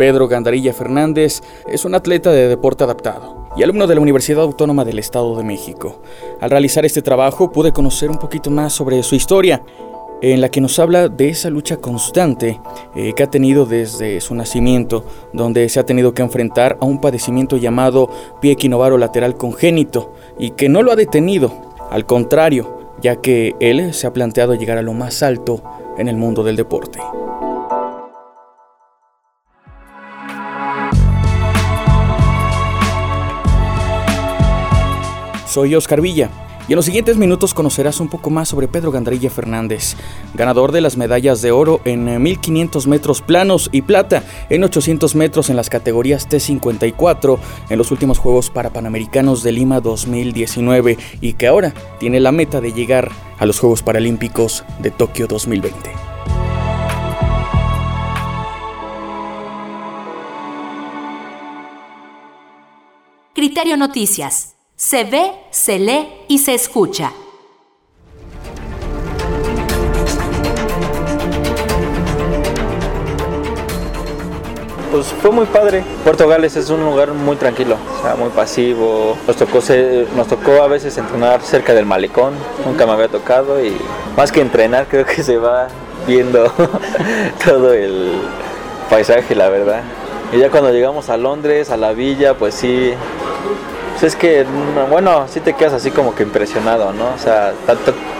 Pedro Gandarilla Fernández es un atleta de deporte adaptado y alumno de la Universidad Autónoma del Estado de México. Al realizar este trabajo pude conocer un poquito más sobre su historia, en la que nos habla de esa lucha constante eh, que ha tenido desde su nacimiento, donde se ha tenido que enfrentar a un padecimiento llamado pie equinovaro lateral congénito y que no lo ha detenido, al contrario, ya que él se ha planteado llegar a lo más alto en el mundo del deporte. Soy Oscar Villa y en los siguientes minutos conocerás un poco más sobre Pedro Gandarilla Fernández, ganador de las medallas de oro en 1500 metros planos y plata en 800 metros en las categorías T54 en los últimos Juegos Parapanamericanos de Lima 2019 y que ahora tiene la meta de llegar a los Juegos Paralímpicos de Tokio 2020. Criterio Noticias se ve, se lee y se escucha. Pues fue muy padre. Puerto Gales es un lugar muy tranquilo, muy pasivo. Nos tocó, nos tocó a veces entrenar cerca del malecón, nunca me había tocado y más que entrenar creo que se va viendo todo el paisaje, la verdad. Y ya cuando llegamos a Londres, a la villa, pues sí, pues es que, bueno, sí te quedas así como que impresionado, ¿no? O sea,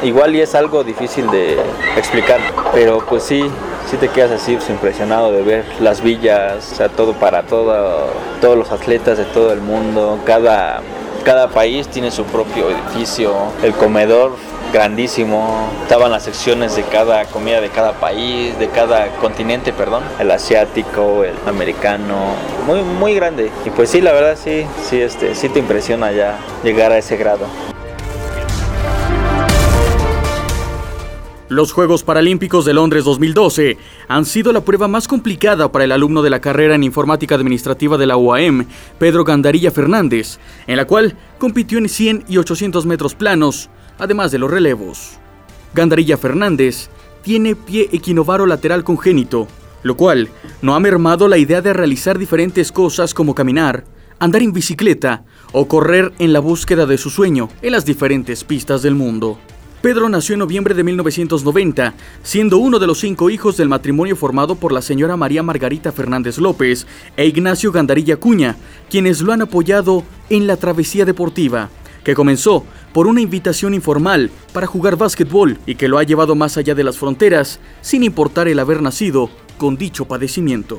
igual y es algo difícil de explicar, pero pues sí, sí te quedas así pues, impresionado de ver las villas, o sea, todo para todo, todos los atletas de todo el mundo, cada, cada país tiene su propio edificio, el comedor grandísimo. Estaban las secciones de cada comida de cada país, de cada continente, perdón. El asiático, el americano, muy muy grande. Y pues sí, la verdad sí, sí este sí te impresiona ya llegar a ese grado. Los Juegos Paralímpicos de Londres 2012 han sido la prueba más complicada para el alumno de la carrera en informática administrativa de la UAM, Pedro Gandarilla Fernández, en la cual compitió en 100 y 800 metros planos, además de los relevos. Gandarilla Fernández tiene pie equinovaro lateral congénito, lo cual no ha mermado la idea de realizar diferentes cosas como caminar, andar en bicicleta o correr en la búsqueda de su sueño en las diferentes pistas del mundo. Pedro nació en noviembre de 1990, siendo uno de los cinco hijos del matrimonio formado por la señora María Margarita Fernández López e Ignacio Gandarilla Cuña, quienes lo han apoyado en la travesía deportiva, que comenzó por una invitación informal para jugar básquetbol y que lo ha llevado más allá de las fronteras, sin importar el haber nacido con dicho padecimiento.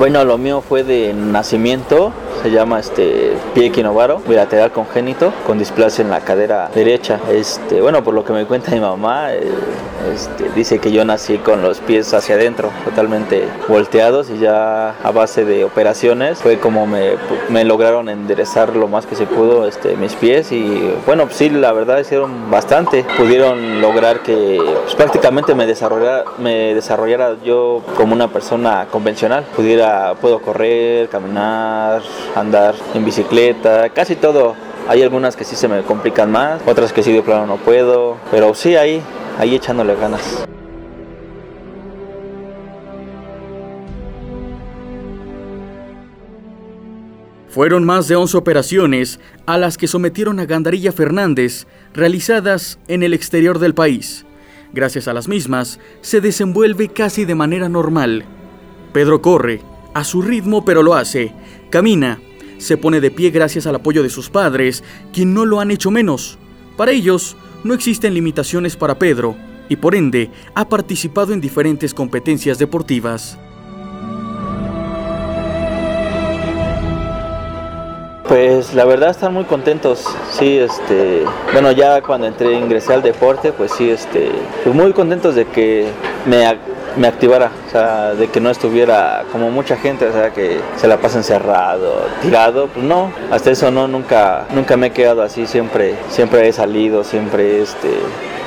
Bueno, lo mío fue de nacimiento, se llama este pie equinovaro, bilateral congénito, con displasia en la cadera derecha. Este, bueno, por lo que me cuenta mi mamá, eh, este, dice que yo nací con los pies hacia adentro, totalmente volteados y ya a base de operaciones fue como me, me lograron enderezar lo más que se pudo este, mis pies y bueno, pues sí, la verdad hicieron bastante. Pudieron lograr que pues, prácticamente me desarrollara, me desarrollara yo como una persona convencional. Pudiera, puedo correr, caminar, andar en bicicleta, casi todo. Hay algunas que sí se me complican más, otras que sí de plano no puedo, pero sí ahí, ahí echándole ganas. Fueron más de 11 operaciones a las que sometieron a Gandarilla Fernández, realizadas en el exterior del país. Gracias a las mismas, se desenvuelve casi de manera normal. Pedro corre, a su ritmo pero lo hace, camina, se pone de pie gracias al apoyo de sus padres, quien no lo han hecho menos. Para ellos, no existen limitaciones para Pedro, y por ende ha participado en diferentes competencias deportivas. Pues la verdad están muy contentos, sí, este, bueno ya cuando entré ingresé al deporte, pues sí, este, pues muy contentos de que me, me activara, o sea, de que no estuviera como mucha gente, o sea, que se la pasa encerrado, tirado, pues no, hasta eso no, nunca, nunca me he quedado así, siempre, siempre he salido, siempre este,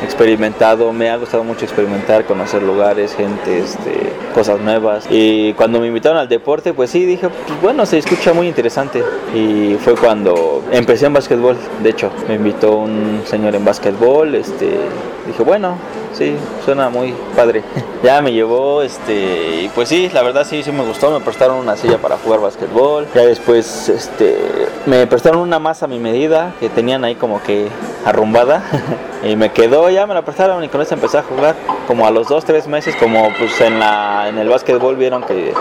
experimentado, me ha gustado mucho experimentar, conocer lugares, gente, este, cosas nuevas. Y cuando me invitaron al deporte, pues sí, dije, pues bueno, se escucha muy interesante. Y fue cuando empecé en básquetbol, de hecho, me invitó un señor en básquetbol, este, dije, bueno, sí, suena muy padre. ya me llevó, este, y pues sí, la verdad sí, sí me gustó, me prestaron una silla para jugar básquetbol, ya después, este, me prestaron una masa a mi medida, que tenían ahí como que arrumbada, y me quedó, ya me la prestaron y con eso empecé a jugar, como a los dos, tres meses, como pues en la, en el básquetbol vieron que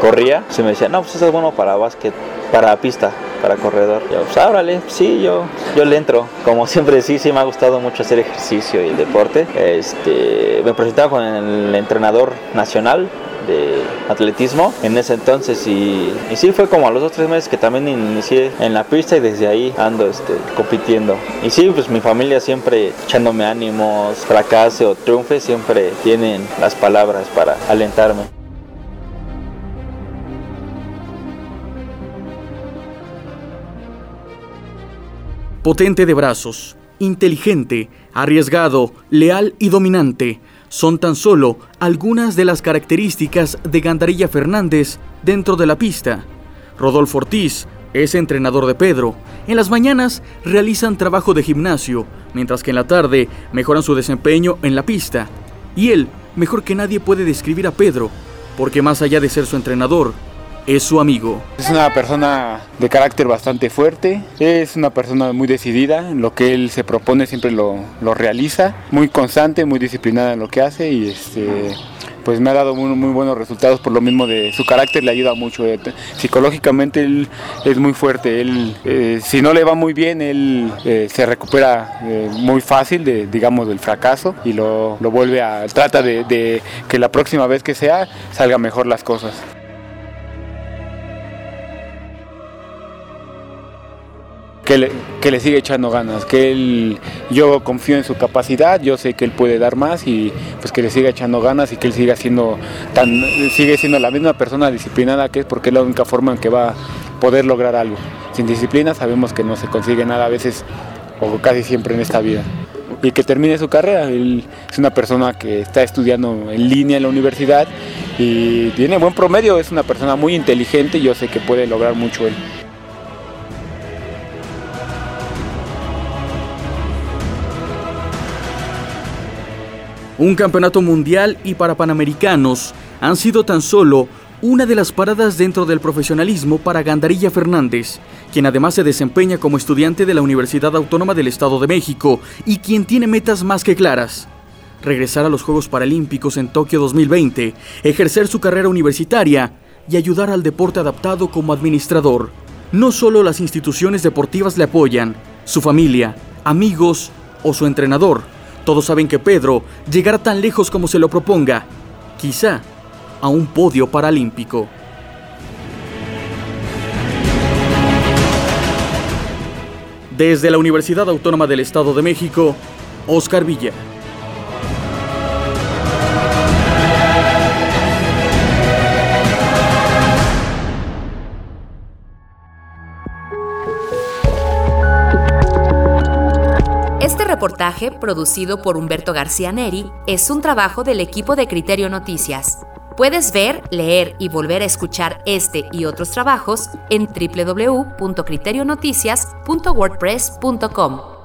corría, se me decía, no, pues eso es bueno para básquet, para pista, para corredor. Yo, pues ábrale, sí, yo, yo le entro. Como siempre, sí, sí me ha gustado mucho hacer ejercicio y el deporte. Este, me presentaba con el entrenador nacional de atletismo en ese entonces y, y, sí fue como a los dos tres meses que también inicié en la pista y desde ahí ando este, compitiendo y sí pues mi familia siempre echándome ánimos fracase o triunfe siempre tienen las palabras para alentarme Potente de brazos, inteligente, arriesgado, leal y dominante son tan solo algunas de las características de Gandarilla Fernández dentro de la pista. Rodolfo Ortiz es entrenador de Pedro. En las mañanas realizan trabajo de gimnasio, mientras que en la tarde mejoran su desempeño en la pista. Y él, mejor que nadie, puede describir a Pedro, porque más allá de ser su entrenador, es su amigo. Es una persona de carácter bastante fuerte, es una persona muy decidida, lo que él se propone siempre lo, lo realiza, muy constante, muy disciplinada en lo que hace y este pues me ha dado muy, buenos resultados por lo mismo de su carácter le ayuda mucho eh, psicológicamente él es muy fuerte él eh, si no le va muy bien él eh, se recupera muy fácil digamos del fracaso y lo, lo vuelve a trata de, de que la próxima vez que sea salga mejor las cosas que le, que sigue echando ganas, que él, yo confío en su capacidad, yo sé que él puede dar más y pues que le siga echando ganas y que él siga siendo tan, sigue siendo la misma persona disciplinada que es porque es la única forma en que va a poder lograr algo. Sin disciplina sabemos que no se consigue nada a veces o casi siempre en esta vida. Y que termine su carrera, él es una persona que está estudiando en línea en la universidad y tiene buen promedio, es una persona muy inteligente y yo sé que puede lograr mucho él. Un campeonato mundial y para panamericanos han sido tan solo una de las paradas dentro del profesionalismo para Gandarilla Fernández, quien además se desempeña como estudiante de la Universidad Autónoma del Estado de México y quien tiene metas más que claras. Regresar a los Juegos Paralímpicos en Tokio 2020, ejercer su carrera universitaria y ayudar al deporte adaptado como administrador. No solo las instituciones deportivas le apoyan, su familia, amigos o su entrenador, todos saben que Pedro llegará tan lejos como se lo proponga, quizá a un podio paralímpico. Desde la Universidad Autónoma del Estado de México, Oscar Villa. Este reportaje, producido por Humberto García Neri, es un trabajo del equipo de Criterio Noticias. Puedes ver, leer y volver a escuchar este y otros trabajos en www.criterionoticias.wordpress.com.